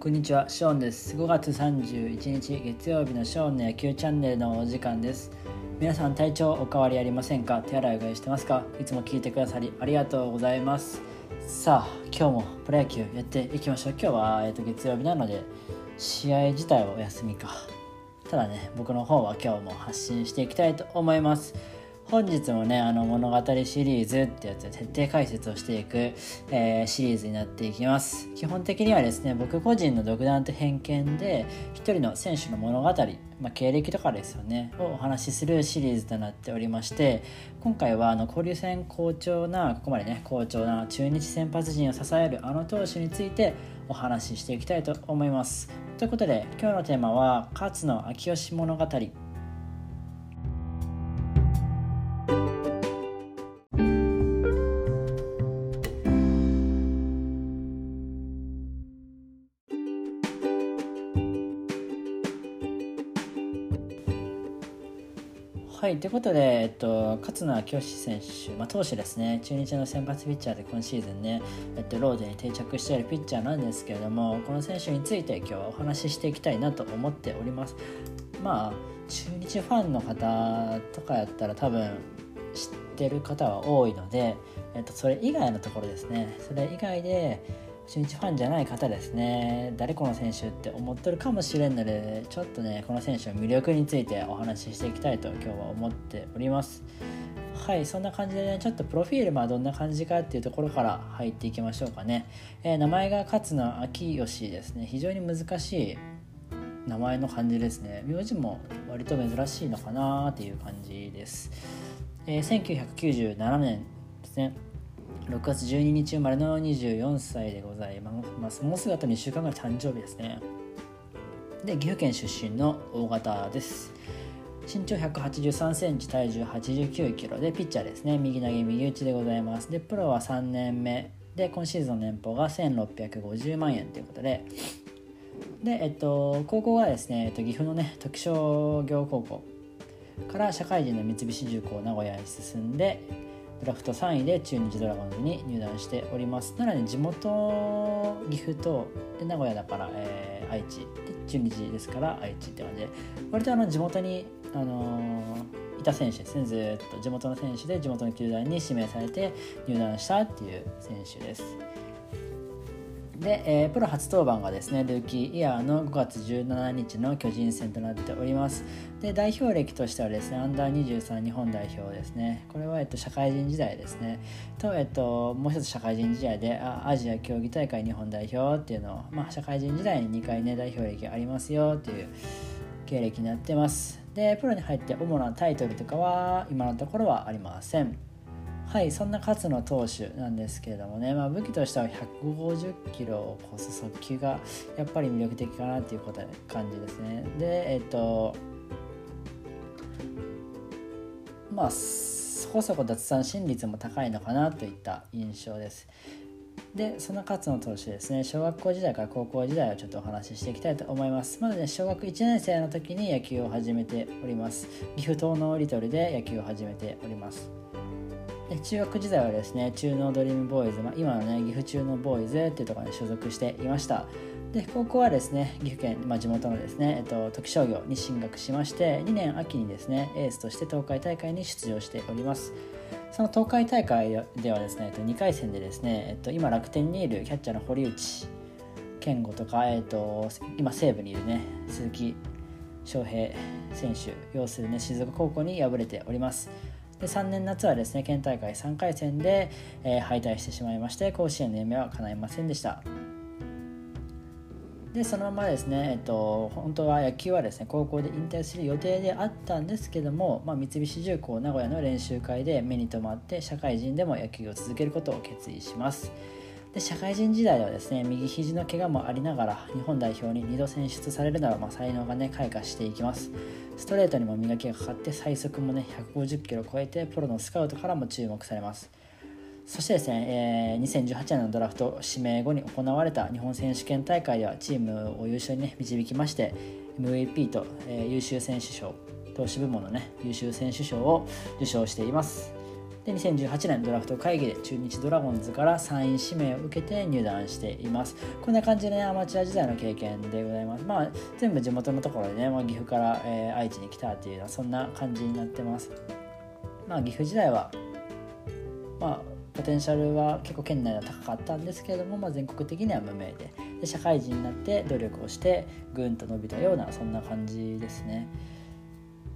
こんにちは、ショーンです。5月31日月曜日のショーンの野球チャンネルのお時間です。皆さん体調お変わりありませんか？手洗いうがいしてますか？いつも聞いてくださりありがとうございます。さあ、今日もプロ野球やっていきましょう。今日は、えー、と月曜日なので試合自体はお休みか。ただね、僕の方は今日も発信していきたいと思います。本日もねあの物語シリーズってやつで徹底解説をしていく、えー、シリーズになっていきます。基本的にはですね僕個人の独断と偏見で一人の選手の物語、まあ、経歴とかですよねをお話しするシリーズとなっておりまして今回はあの交流戦好調なここまでね好調な中日先発陣を支えるあの投手についてお話ししていきたいと思います。ということで今日のテーマは勝野昭義物語。ことで、えっと、勝野清選手、まあ、投手ですね、中日の先発ピッチャーで今シーズンね、えっと、ロードに定着しているピッチャーなんですけれども、この選手について今日はお話ししていきたいなと思っております。まあ、中日ファンの方とかやったら多分知ってる方は多いので、えっと、それ以外のところですね、それ以外で、中日ファンじゃない方ですね。誰この選手って思ってるかもしれんのでちょっとねこの選手の魅力についてお話ししていきたいと今日は思っております。はいそんな感じでねちょっとプロフィールまあどんな感じかっていうところから入っていきましょうかね、えー、名前が勝野昭義ですね。非常に難しい名前の感じですね。名字も割と珍しいのかなっていう感じです、えー、1997年ですね。6月12日生まれの24歳でございます。もうすぐあと2週間ぐらい誕生日ですね。で、岐阜県出身の大型です。身長183センチ、体重89キロで、ピッチャーですね。右投げ、右打ちでございます。で、プロは3年目で、今シーズンの年俸が1650万円ということで、で、えっと、高校はですね、えっと、岐阜のね、時商業高校から社会人の三菱重工名古屋に進んで、ドラフト3位で中日ドラゴンズに入団しております。なので地元岐阜とで名古屋だから、えー、愛知。で中日ですから愛知って感じで。割とあの地元に、あのー、いた選手ですね。ずっと地元の選手で地元の球団に指名されて入団したっていう選手です。で、えー、プロ初登板がですねルーキーイヤーの5月17日の巨人戦となっております。で代表歴としてはですねアンダー23日本代表ですね。これは、えっと、社会人時代ですね。と、えっと、もう一つ社会人時代であアジア競技大会日本代表っていうのを、まあ、社会人時代に2回ね代表歴ありますよっていう経歴になってます。でプロに入って主なタイトルとかは今のところはありません。はいそんな勝野投手なんですけれどもね、まあ、武器としては150キロを超す速球がやっぱり魅力的かなっていうこと感じですね。でえっとまあそこそこ奪三振率も高いのかなといった印象です。でその勝野投手ですね。小学校時代から高校時代をちょっとお話ししていきたいと思います。まずね小学1年生の時に野球を始めております。岐阜東のリトルで野球を始めております。中学時代はですね中農ドリームボーイズ、まあ、今のね岐阜中のボーイズっていうところに所属していました。で高校はですね岐阜県、まあ、地元のですね、えっと、時商業に進学しまして2年秋にですねエースとして東海大会に出場しております。その東海大会ではですね、えっと、2回戦でですね、えっと、今楽天にいるキャッチャーの堀内健吾とか、えっと、今西武にいるね鈴木翔平選手要するね静岡高校に敗れております。で3年夏はですね県大会3回戦で、えー、敗退してしまいまして甲子園の夢は叶いませんでした。でそのままですね、えっと、本当は野球はですね高校で引退する予定であったんですけども、まあ、三菱重工名古屋の練習会で目に留まって社会人でも野球を続けることを決意します。で社会人時代はですね右肘の怪我もありながら日本代表に2度選出されるなら、まあ、才能がね開花していきます。ストレートにも磨きがかかって最速もね150キロ超えてプロのスカウトからも注目されます。そしてですね、えー、2018年のドラフト指名後に行われた日本選手権大会ではチームを優勝に、ね、導きまして MVP と、えー、優秀選手賞投手部門のね優秀選手賞を受賞しています。で2018年ドラフト会議で中日ドラゴンズから3位指名を受けて入団しています。こんな感じでねアマチュア時代の経験でございます。まあ全部地元のところでね、まあ、岐阜から、えー、愛知に来たっていうようなそんな感じになってます。まあ岐阜時代はまあポテンシャルは結構県内では高かったんですけれども、まあ、全国的には無名でで社会人になって努力をしてぐんと伸びたようなそんな感じですね。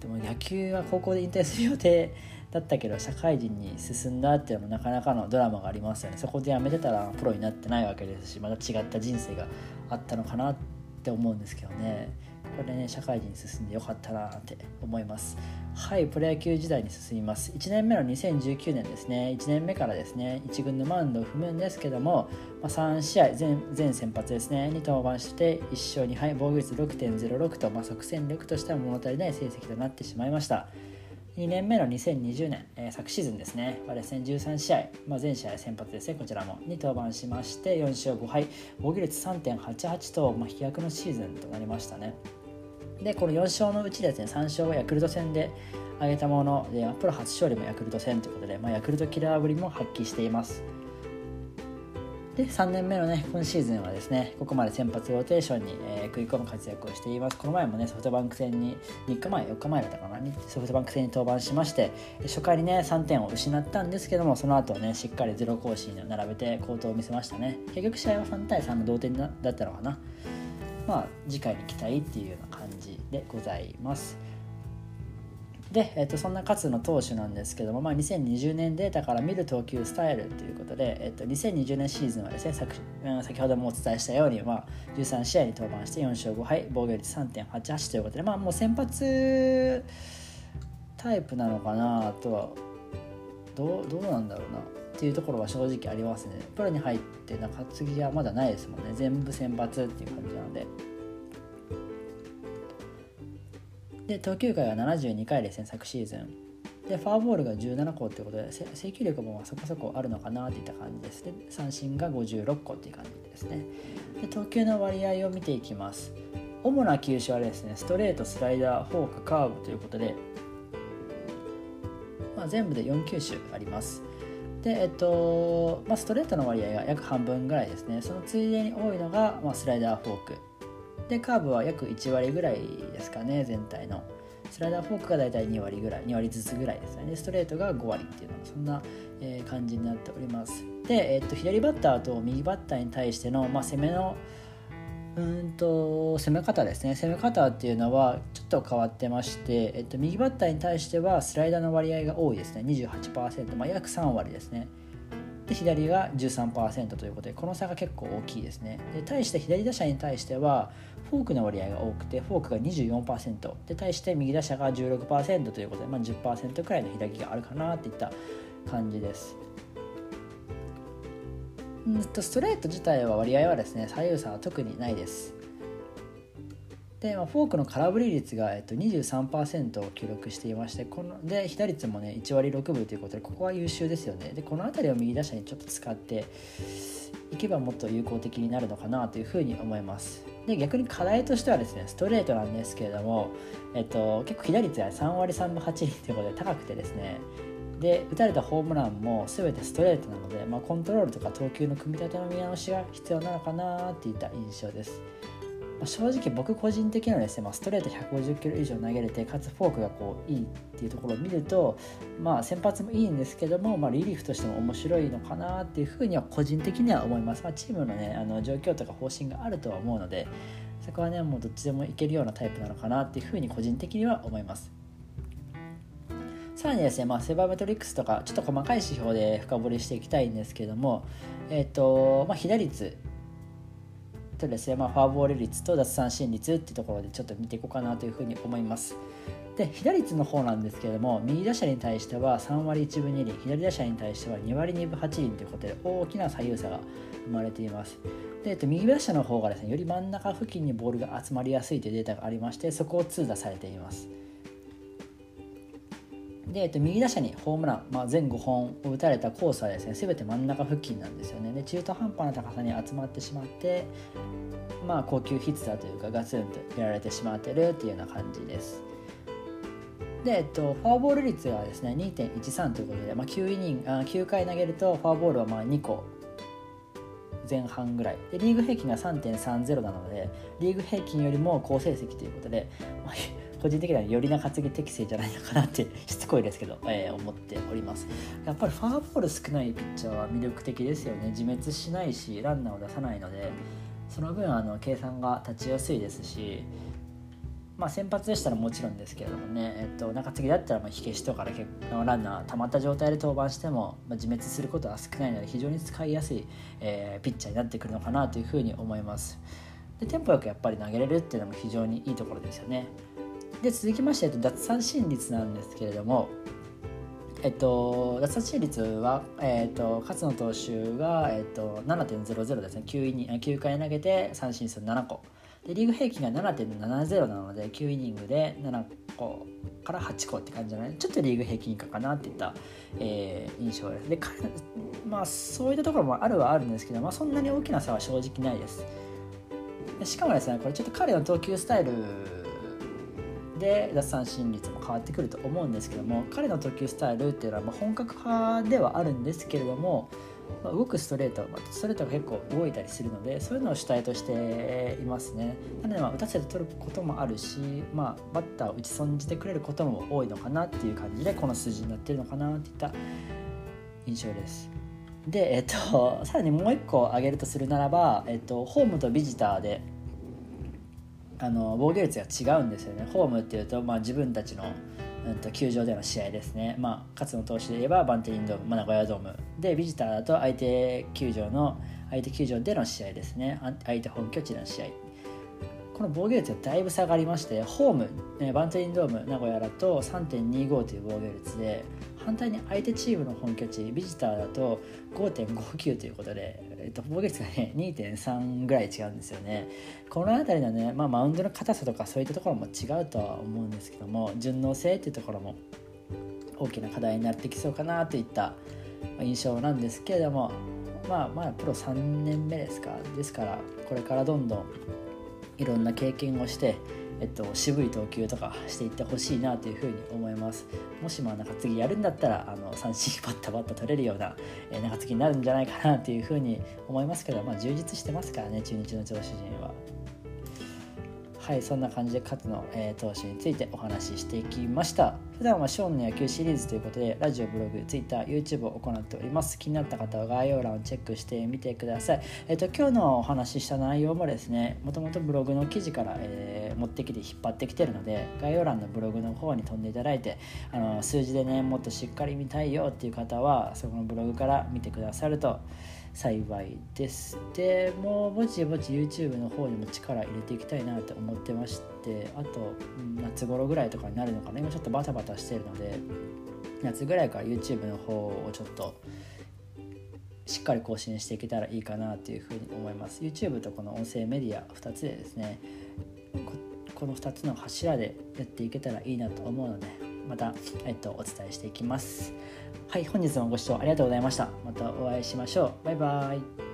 でも野球は高校で引退する予定だったけど社会人に進んだっていうのもなかなかのドラマがありますよね。そこで辞めてたらプロになってないわけですしまた違った人生があったのかなって思うんですけどね。これね社会人に進んでよかったなって思います。はいプロ野球時代に進みます。1年目の2019年ですね。1年目からですね。1軍のマウンドを踏むんですけども、まあ、3試合全全先発ですね。に登板して1勝2敗防御率6.06と、まあ、即戦力としては物足りない成績となってしまいました。2年目の2020年、えー、昨シーズンですね。はですね13試合、まあ、全試合先発ですね。こちらも。に登板しまして4勝5敗。防御率3.88と、まあ、飛躍のシーズンとなりましたね。でこの4勝のうちですね3勝はヤクルト戦で挙げたものでプロ初勝利もヤクルト戦ということで、まあ、ヤクルトキラーぶりも発揮しています。で3年目のね今シーズンはですねここまで先発ローテーションに、えー、食い込む活躍をしています。この前もねソフトバンク戦に3日前4日前だったかなソフトバンク戦に登板しまして初回にね3点を失ったんですけどもその後ねしっかりゼロ更新を並べて好投を見せましたね。結局試合は3対3の同点だったのかな。まあ次回に期待っていうような感じでございます。で、えー、とそんな勝の投手なんですけども、まあ、2020年データから見る投球スタイルということで、えー、と2020年シーズンはですね先先ほどもお伝えしたように、まあ、13試合に登板して4勝5敗防御率3.88ということで、まあ、もう先発タイプなのかなとはどうどうなんだろうなっていうところは正直ありますねプロに入って中継ぎはまだないですもんね全部選抜っていう感じなので。で投球回は72回ですね昨シーズン。でフォアボールが17個ということで制球力もそこそこあるのかなといった感じです。で三振が56個っていう感じですね。で投球の割合を見ていきます。主な球種はですねストレートスライダーフォークカーブということで、まあ、全部で4球種あります。でえっとまあ、ストレートの割合が約半分ぐらいですね。そのついでに多いのが、まあ、スライダーフォーク。でカーブは約1割ぐらいですかね全体の。スライダーフォークが大体2割ぐらい2割ずつぐらいですね。ストレートが5割っていうのはそんな、え、感じになっております。で、え、っと左バッターと右バッターに対しての、まあ、攻めのうんと攻め方ですね。攻め方っていうのはちょっと変わってまして、えっと、右バッターに対してはスライダーの割合が多いですね。28%、まあ、約3割ですね。で左が13%ということでこの差が結構大きいですね。で対して左打者に対してはフォークの割合が多くてフォークが24%で対して右打者が16%ということで、まあ、10%くらいの開きがあるかなっていった感じです。うんとストレート自体は割合はですね左右差は特にないです。で、まあ、フォークの空振り率が、えっと、23%を記録していましてこので被打率もね1割6分ということでここは優秀ですよね。でこの辺りを右打者にちょっと使っていけばもっと有効的になるのかなというふうに思います。で逆に課題としてはですねストレートなんですけれども、えっと、結構被打率が3割3分8厘ということで高くてですねで打たれたホームランも全てストレートなので、まあ、コントロールとか投球の組み立ての見直しが必要なのかなっていった印象です。正直僕個人的にはですね、まあ、ストレート150キロ以上投げれてかつフォークがこういいっていうところを見ると、まあ、先発もいいんですけども、まあ、リリーフとしても面白いのかなっていうふうには個人的には思います、まあ、チームの,、ね、あの状況とか方針があるとは思うのでそこはねもうどっちでもいけるようなタイプなのかなっていうふうに個人的には思います。さらにですね、まあ、セバーメトリックスとかちょっと細かい指標で深掘りしていきたいんですけども、えっ、ー、とまあ、被打率とですね、まあ、フォアボール率と奪三振率っていうところでちょっと見ていこうかなというふうに思います。で被打率の方なんですけれども右打者に対しては3割1分2厘。左打者に対しては2割2分8厘ということで大きな左右差が生まれています。で、えっと、右打者の方がですねより真ん中付近にボールが集まりやすいというデータがありましてそこを通打されています。で、えっと、右打者にホームラン、まあ、全5本を打たれたコースはですね全て真ん中付近なんですよね。で中途半端な高さに集まってしまってまあ高級ヒッターというかガツンとやられてしまってるっていうような感じです。で、えっと、フォアボール率がですね2.13ということで、まあ、9, イニングあ9回投げるとフォアボールはまあ2個前半ぐらい。でリーグ平均が3.30なのでリーグ平均よりも好成績ということで、まあ、個人的にはより中継ぎ適正じゃないのかなって しつこいですけど、えー、思っております。やっぱりフォアボール少ないピッチャーは魅力的ですよね。自滅しないしランナーを出さないのでその分あの計算が立ちやすいですしまあ、先発でしたらもちろんですけれどもね、えっと、中継ぎだったらまあ火消しとかでランナー溜まった状態で登板しても、まあ、自滅することは少ないので非常に使いやすい、えー、ピッチャーになってくるのかなというふうに思います。でテンポよくやっぱり投げれるっていうのも非常にいいところですよね。で続きまして、えっと、奪三振率なんですけれどもえっと、奪三振率は、えっと、勝野投手が、えっと、7.00ですね。9, イニ9回投げて三振数7個。でリーグ平均が7.70なので9イニングで7個から8個って感じじゃないちょっとリーグ平均以下かなっていった、えー、印象です。で彼まあそういったところもあるはあるんですけど、まあ、そんなに大きな差は正直ないです。しかもですねこれちょっと彼の投球スタイルで奪三振率も変わってくると思うんですけども彼の投球スタイルっていうのはま本格派ではあるんですけれどもまあ、動くストレート、ストレートが結構動いたりするのでそういうのを主体としていますね。なのでまあ打たせて取ることもあるし、まあ、バッターを打ち損じてくれることも多いのかなっていう感じでこの数字になってるのかなっていった印象です。で、えっと、さらにもう一個挙げるとするならば、えっと、ホームとビジターであの防御率が違うんですよね。ホームっていうと、まあ、自分たちのうん、と球場での試合ですね、まあ、勝野投手で言えばバンテリンドーム、まあ、名古屋ドーム。でビジターだと相手球場の相手球場での試合ですね。相手本拠地での試合。この防御率がだいぶ下がりましてホーム、ね、バンテリンドーム名古屋だと3.25という防御率で反対に相手チームの本拠地ビジターだと5.59ということで、えっと、防御率がね2.3ぐらい違うんですよね。この辺りのね、まあ、マウンドの硬さとかそういったところも違うとは思うんですけども順応性っていうところも大きな課題になってきそうかなといった印象なんですけれどもまあまあプロ3年目ですか？ですからこれからどんどんいろんな経験をしてえっと、渋い投球とかしていってほしいなというふうに思いますもしまあなんか次やるんだったらあの三振バッタバッタ取れるような、えー、中継ぎになるんじゃないかなというふうに思いますけど、まあ、充実してますからね中日の投手陣は。はいそんな感じで勝の、えー、投手についてお話ししていきました。普段はショーンの野球シリーズということでラジオブログ TwitterYouTube を行っております。気になった方は概要欄をチェックしてみてください。えっ、ー、と今日のお話しした内容もですねもともとブログの記事から、えー、持ってきて引っ張ってきてるので概要欄のブログの方に飛んでいただいてあの数字でねもっとしっかり見たいよっていう方はそこのブログから見てくださると幸いです。でもうぼちぼち YouTube の方にも力入れていきたいなと思ってましてあと夏頃ぐらいとかになるのかな。今ちょっとバタバタしてるので夏ぐらいから YouTube の方をちょっとしっかり更新していけたらいいかなというふうに思います。YouTube とこの音声メディア2つでですねこの2つの柱でやっていけたらいいなと思うのでまた、えっと、お伝えしていきます。はい、本日もご視聴ありがとうございました。またお会いしましょう。バイバイ。